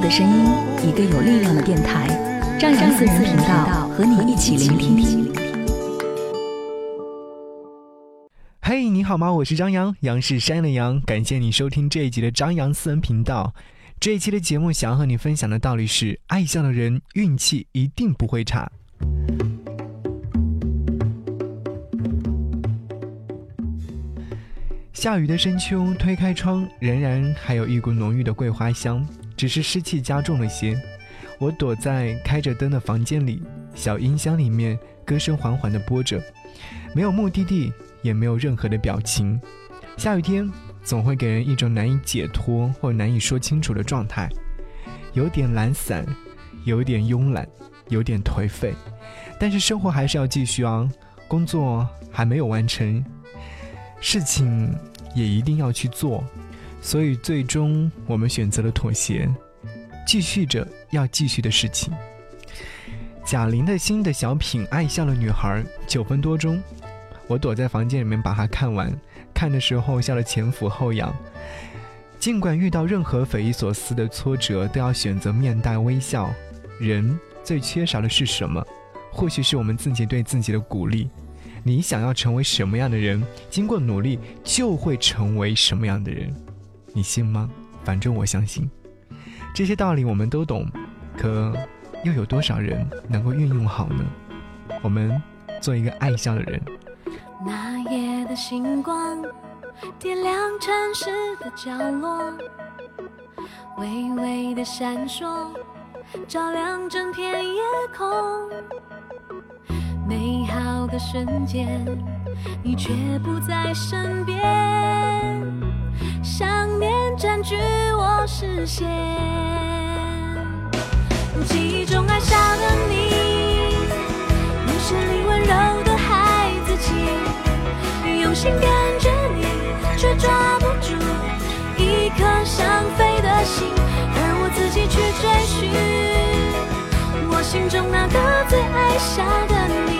的声音，一个有力量的电台，张扬私人频道和你一起聆听。嘿，你好吗？我是张扬，杨是山的杨。感谢你收听这一集的张扬私人频道。这一期的节目，想要和你分享的道理是：爱笑的人运气一定不会差。下雨的深秋，推开窗，仍然还有一股浓郁的桂花香。只是湿气加重了些，我躲在开着灯的房间里，小音箱里面歌声缓缓地播着，没有目的地，也没有任何的表情。下雨天总会给人一种难以解脱或难以说清楚的状态，有点懒散，有点慵懒，有点颓废，但是生活还是要继续啊，工作还没有完成，事情也一定要去做。所以，最终我们选择了妥协，继续着要继续的事情。贾玲的新的小品《爱笑的女孩》九分多钟，我躲在房间里面把它看完。看的时候笑得前俯后仰。尽管遇到任何匪夷所思的挫折，都要选择面带微笑。人最缺少的是什么？或许是我们自己对自己的鼓励。你想要成为什么样的人？经过努力，就会成为什么样的人。你信吗？反正我相信，这些道理我们都懂，可又有多少人能够运用好呢？我们做一个爱笑的人。那夜的星光点亮城市的角落，微微的闪烁，照亮整片夜空。美好的瞬间，你却不在身边。据我视线，记忆中爱笑的你，眼神里温柔的孩子气，用心感觉你，却抓不住一颗想飞的心，而我自己去追寻。我心中那个最爱笑的你，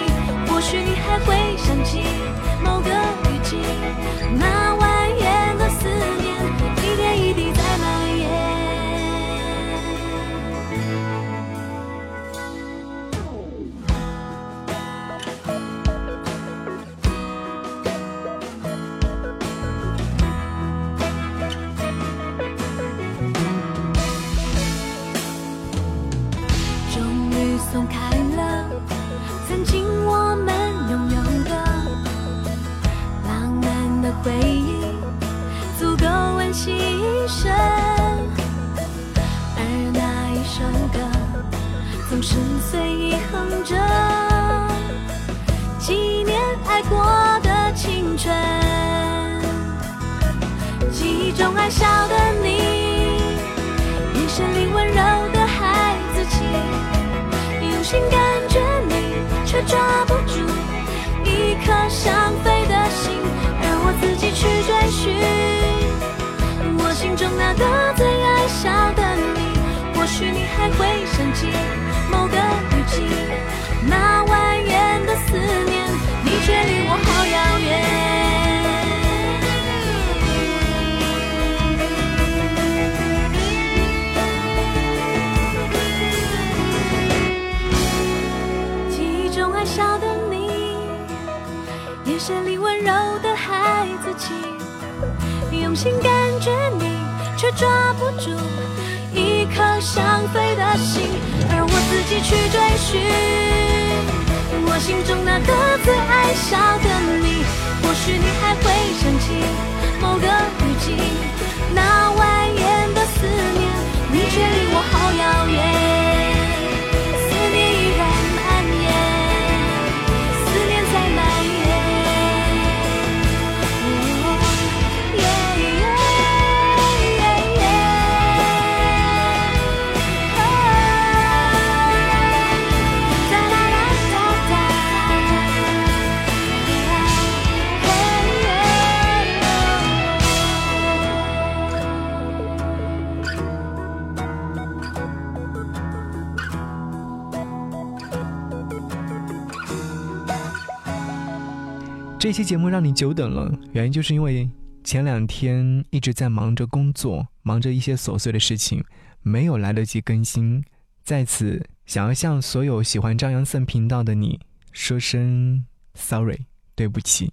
或许你还会想起。心感觉你，却抓不住一颗想飞的心，而我自己去追寻我心中那个最爱笑的你。或许你还会想起某个这期节目让你久等了，原因就是因为前两天一直在忙着工作，忙着一些琐碎的事情，没有来得及更新。在此，想要向所有喜欢张扬森频道的你说声 sorry，对不起。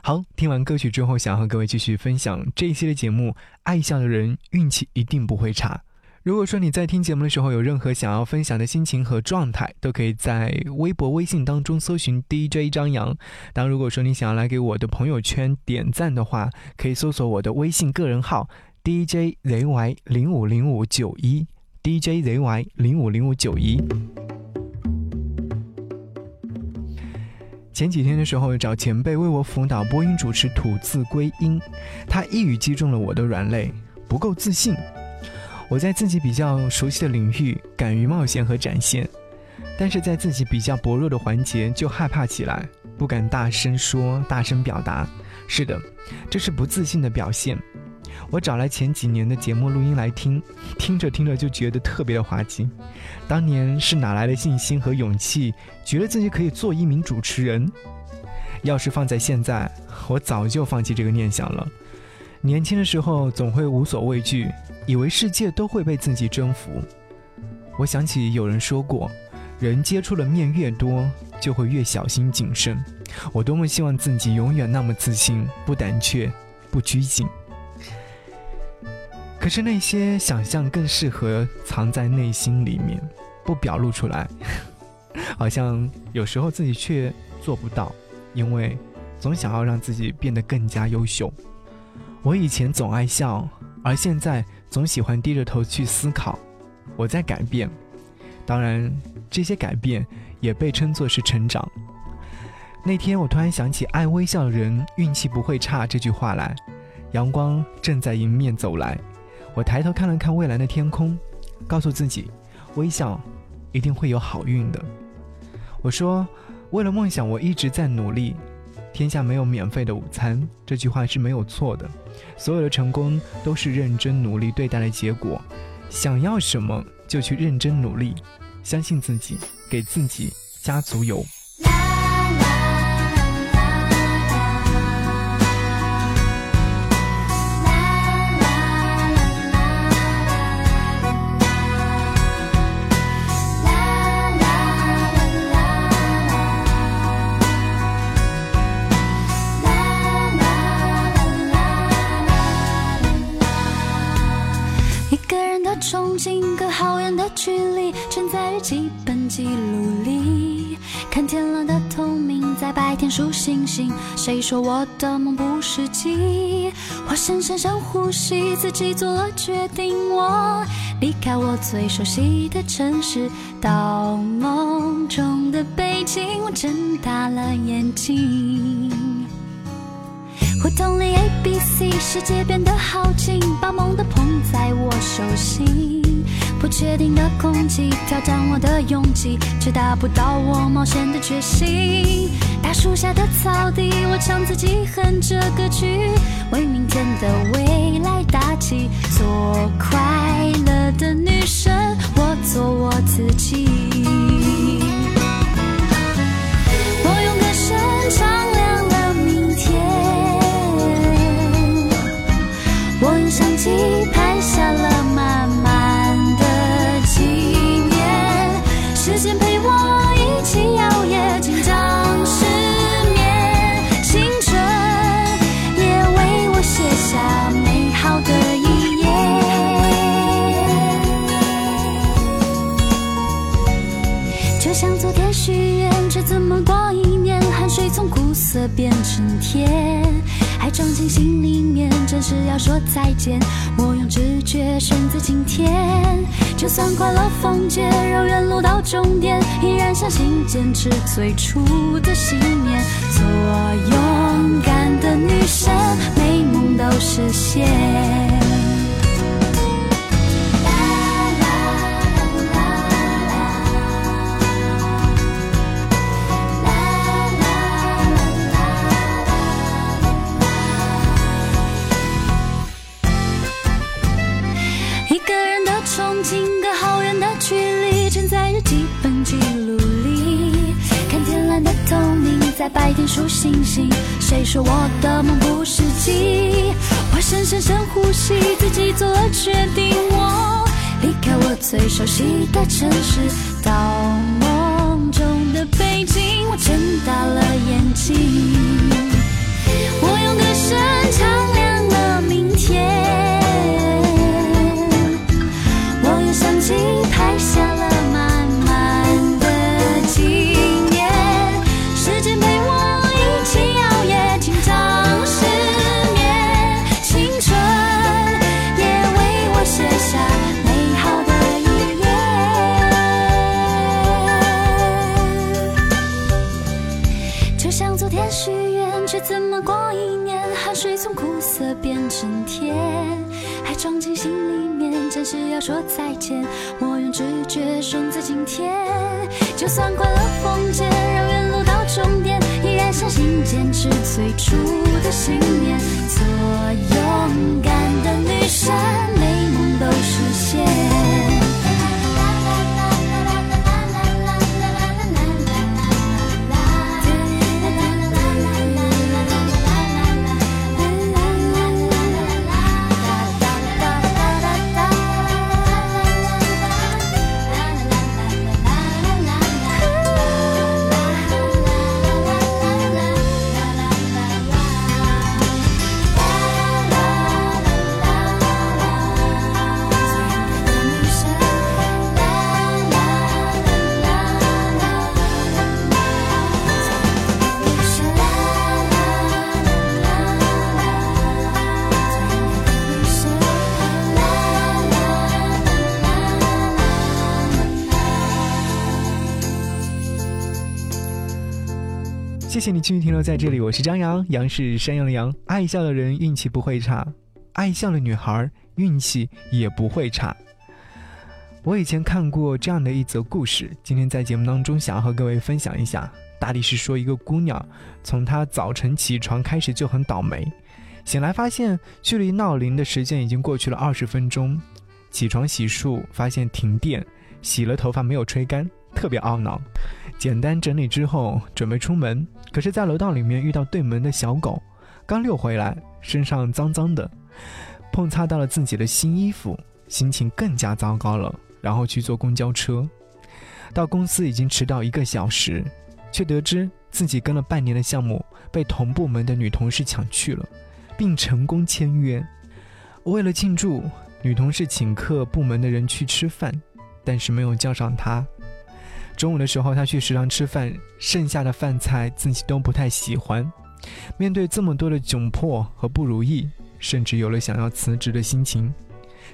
好，听完歌曲之后，想和各位继续分享这一期的节目。爱笑的人运气一定不会差。如果说你在听节目的时候有任何想要分享的心情和状态，都可以在微博、微信当中搜寻 DJ 张扬。当如果说你想要来给我的朋友圈点赞的话，可以搜索我的微信个人号 DJZY 零五零五九一 DJZY 零五零五九一。前几天的时候，找前辈为我辅导播音主持吐字归音，他一语击中了我的软肋，不够自信。我在自己比较熟悉的领域敢于冒险和展现，但是在自己比较薄弱的环节就害怕起来，不敢大声说、大声表达。是的，这是不自信的表现。我找来前几年的节目录音来听，听着听着就觉得特别的滑稽。当年是哪来的信心和勇气，觉得自己可以做一名主持人？要是放在现在，我早就放弃这个念想了。年轻的时候总会无所畏惧。以为世界都会被自己征服。我想起有人说过，人接触的面越多，就会越小心谨慎。我多么希望自己永远那么自信，不胆怯，不拘谨。可是那些想象更适合藏在内心里面，不表露出来。好像有时候自己却做不到，因为总想要让自己变得更加优秀。我以前总爱笑，而现在。总喜欢低着头去思考，我在改变，当然这些改变也被称作是成长。那天我突然想起“爱微笑的人运气不会差”这句话来，阳光正在迎面走来，我抬头看了看蔚蓝的天空，告诉自己，微笑一定会有好运的。我说，为了梦想，我一直在努力。天下没有免费的午餐，这句话是没有错的。所有的成功都是认真努力对待的结果。想要什么就去认真努力，相信自己，给自己加足油。数星星。谁说我的梦不实际？我深深深呼吸，自己做了决定。我离开我最熟悉的城市，到梦中的北京。我睁大了眼睛，胡同里 A B 世界变得好近，把梦都捧在我手心。不确定的空气挑战我的勇气，却达不到我冒险的决心。大树下的草地，我唱自己哼着歌曲，为明天的未来打气。做快乐的女生，我做我自己。说再见。我用直觉选择今天，就算快乐封街，绕远路到终点，依然相信坚持最初的信念。做勇敢的女生，美梦都实现。在白天数星星。谁说我的梦不实际？我深深深呼吸，自己做了决定。我离开我最熟悉的城市，到梦中的北京。我睁大了再见。我用直觉选择今天，就算快乐封建，让远路到终点，依然相信坚持最初的信念。做勇敢的女生，美梦都实谢谢你继续停留在这里，我是张扬，杨是山羊的羊。爱笑的人运气不会差，爱笑的女孩运气也不会差。我以前看过这样的一则故事，今天在节目当中想要和各位分享一下。大力是说，一个姑娘从她早晨起床开始就很倒霉，醒来发现距离闹铃的时间已经过去了二十分钟，起床洗漱发现停电，洗了头发没有吹干，特别懊恼。简单整理之后准备出门，可是，在楼道里面遇到对门的小狗，刚遛回来，身上脏脏的，碰擦到了自己的新衣服，心情更加糟糕了。然后去坐公交车，到公司已经迟到一个小时，却得知自己跟了半年的项目被同部门的女同事抢去了，并成功签约。为了庆祝，女同事请客部门的人去吃饭，但是没有叫上她。中午的时候，他去食堂吃饭，剩下的饭菜自己都不太喜欢。面对这么多的窘迫和不如意，甚至有了想要辞职的心情。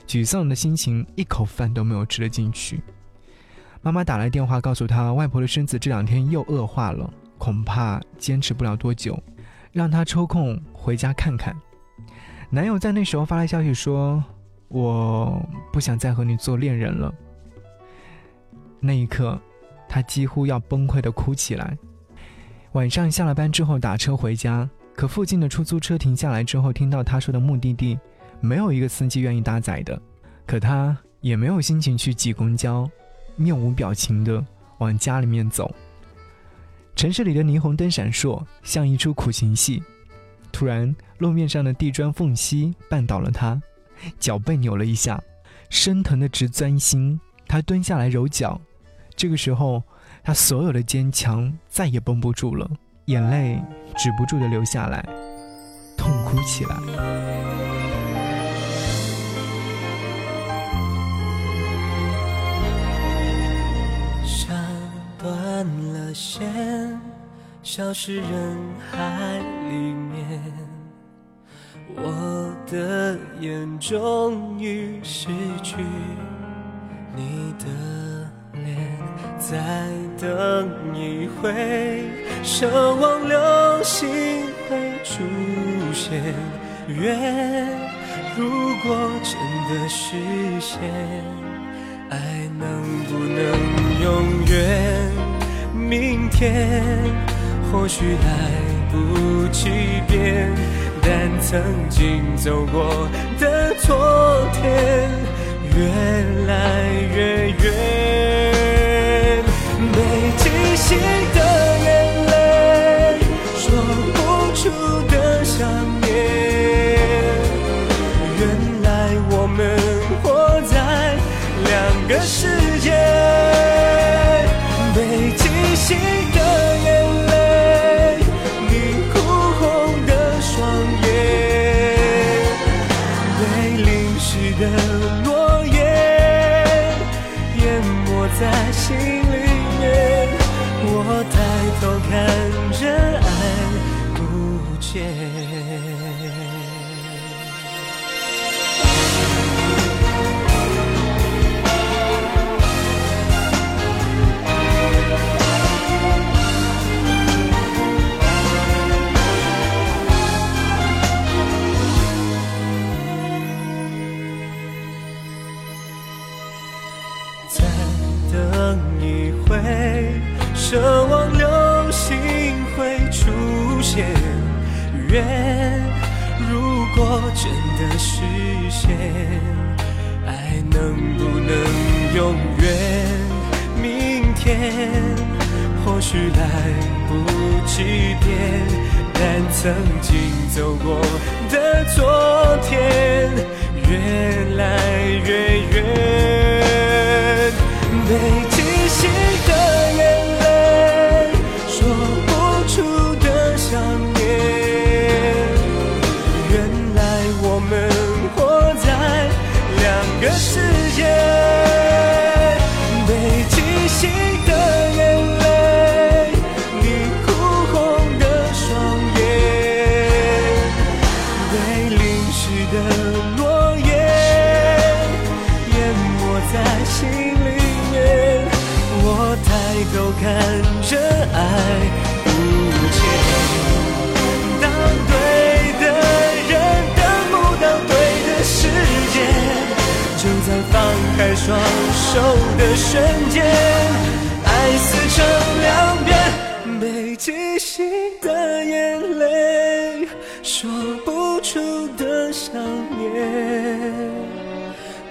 沮丧的心情，一口饭都没有吃得进去。妈妈打来电话告诉他，外婆的身子这两天又恶化了，恐怕坚持不了多久，让他抽空回家看看。男友在那时候发来消息说：“我不想再和你做恋人了。”那一刻。他几乎要崩溃的哭起来。晚上下了班之后打车回家，可附近的出租车停下来之后，听到他说的目的地，没有一个司机愿意搭载的。可他也没有心情去挤公交，面无表情的往家里面走。城市里的霓虹灯闪烁，像一出苦情戏。突然，路面上的地砖缝隙绊倒了他，脚被扭了一下，生疼的直钻心。他蹲下来揉脚。这个时候，他所有的坚强再也绷不住了，眼泪止不住的流下来，痛哭起来。断了线，消失人海里面，我的眼终于失去你的。再等一回，奢望流星会出现。愿如果真的实现，爱能不能永远？明天或许来不及变，但曾经走过的昨天，越来越远。被惊醒的眼泪，说不出的想念。原来我们活在两个世界。被惊醒的眼泪，你哭红的双眼，被淋湿的诺言，淹没在心。偷看着爱不见。再等一回，愿如果真的实现，爱能不能永远？明天或许来不及变，但曾经走过的昨天，越来越远。北极星的手的瞬间，爱撕成两边，北极星的眼泪，说不出的想念。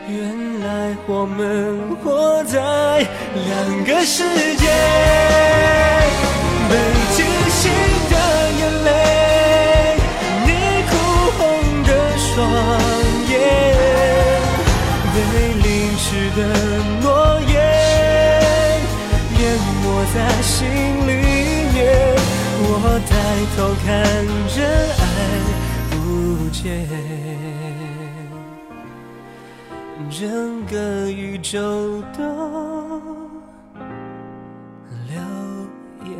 原来我们活在两个世界，被淋湿的诺言淹没在心里面，我抬头看着爱不见，整个宇宙都流眼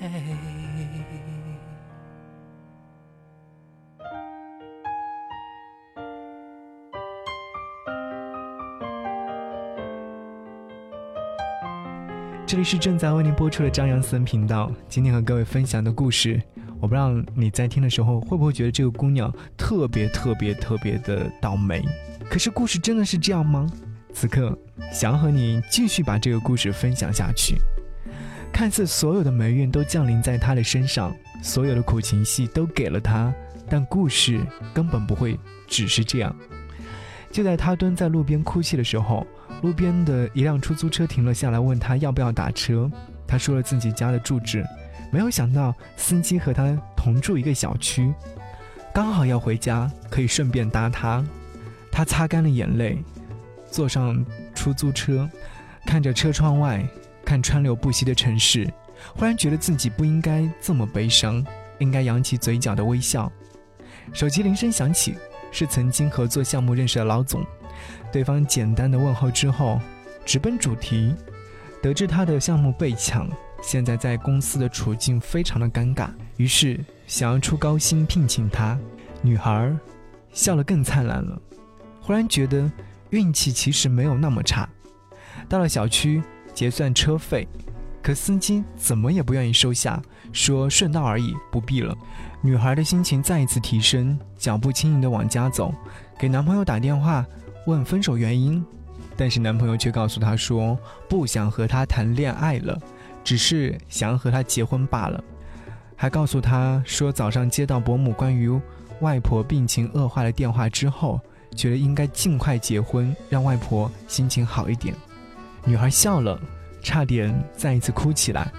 泪。这里是正在为您播出的张扬私人频道。今天和各位分享的故事，我不知道你在听的时候会不会觉得这个姑娘特别特别特别的倒霉。可是故事真的是这样吗？此刻想要和你继续把这个故事分享下去。看似所有的霉运都降临在她的身上，所有的苦情戏都给了她，但故事根本不会只是这样。就在她蹲在路边哭泣的时候，路边的一辆出租车停了下来，问他要不要打车。他说了自己家的住址，没有想到司机和他同住一个小区，刚好要回家，可以顺便搭他。他擦干了眼泪，坐上出租车，看着车窗外，看川流不息的城市，忽然觉得自己不应该这么悲伤，应该扬起嘴角的微笑。手机铃声响起，是曾经合作项目认识的老总。对方简单的问候之后，直奔主题。得知他的项目被抢，现在在公司的处境非常的尴尬，于是想要出高薪聘请他。女孩笑得更灿烂了，忽然觉得运气其实没有那么差。到了小区结算车费，可司机怎么也不愿意收下，说顺道而已，不必了。女孩的心情再一次提升，脚步轻盈地往家走，给男朋友打电话。问分手原因，但是男朋友却告诉她说不想和她谈恋爱了，只是想和她结婚罢了，还告诉她说早上接到伯母关于外婆病情恶化的电话之后，觉得应该尽快结婚，让外婆心情好一点。女孩笑了，差点再一次哭起来。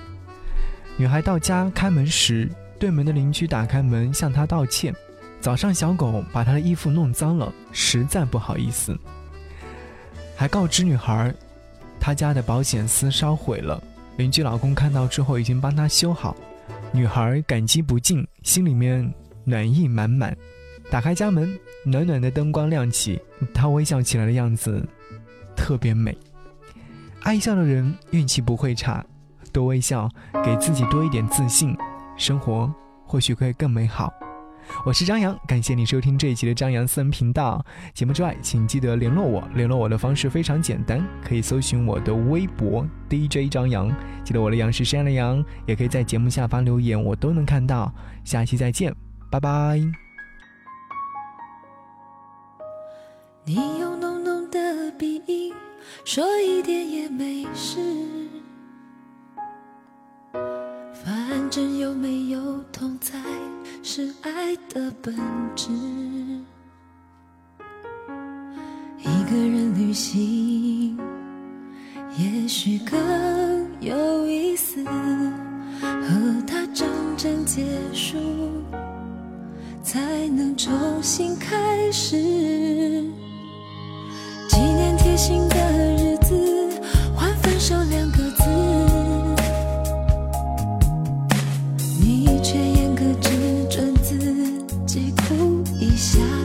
女孩到家开门时，对门的邻居打开门向她道歉。早上，小狗把她的衣服弄脏了，实在不好意思。还告知女孩他家的保险丝烧毁了，邻居老公看到之后已经帮他修好。女孩感激不尽，心里面暖意满满。打开家门，暖暖的灯光亮起，她微笑起来的样子特别美。爱笑的人运气不会差，多微笑，给自己多一点自信，生活或许会更美好。我是张扬，感谢你收听这一期的张扬私人频道。节目之外，请记得联络我，联络我的方式非常简单，可以搜寻我的微博 DJ 张扬。记得我的杨是山的杨，也可以在节目下方留言，我都能看到。下期再见，拜拜。你用浓浓的鼻音说一点也没事，反正有没有痛在是爱的本质。一个人旅行也许更有意思，和他真正结束，才能重新开始。纪念贴心的下。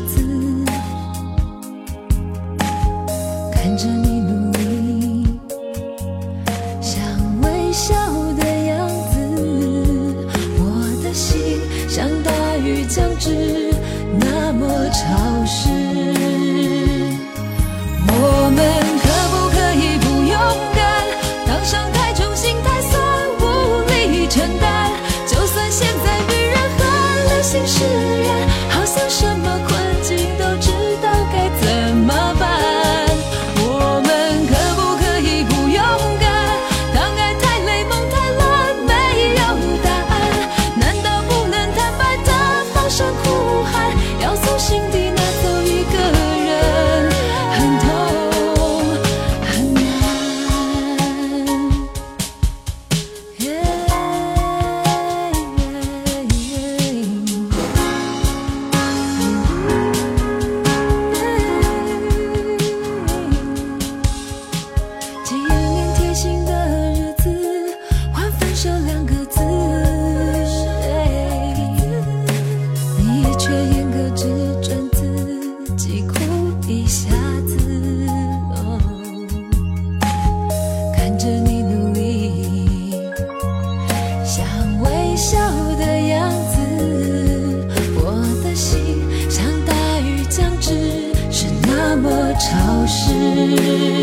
是。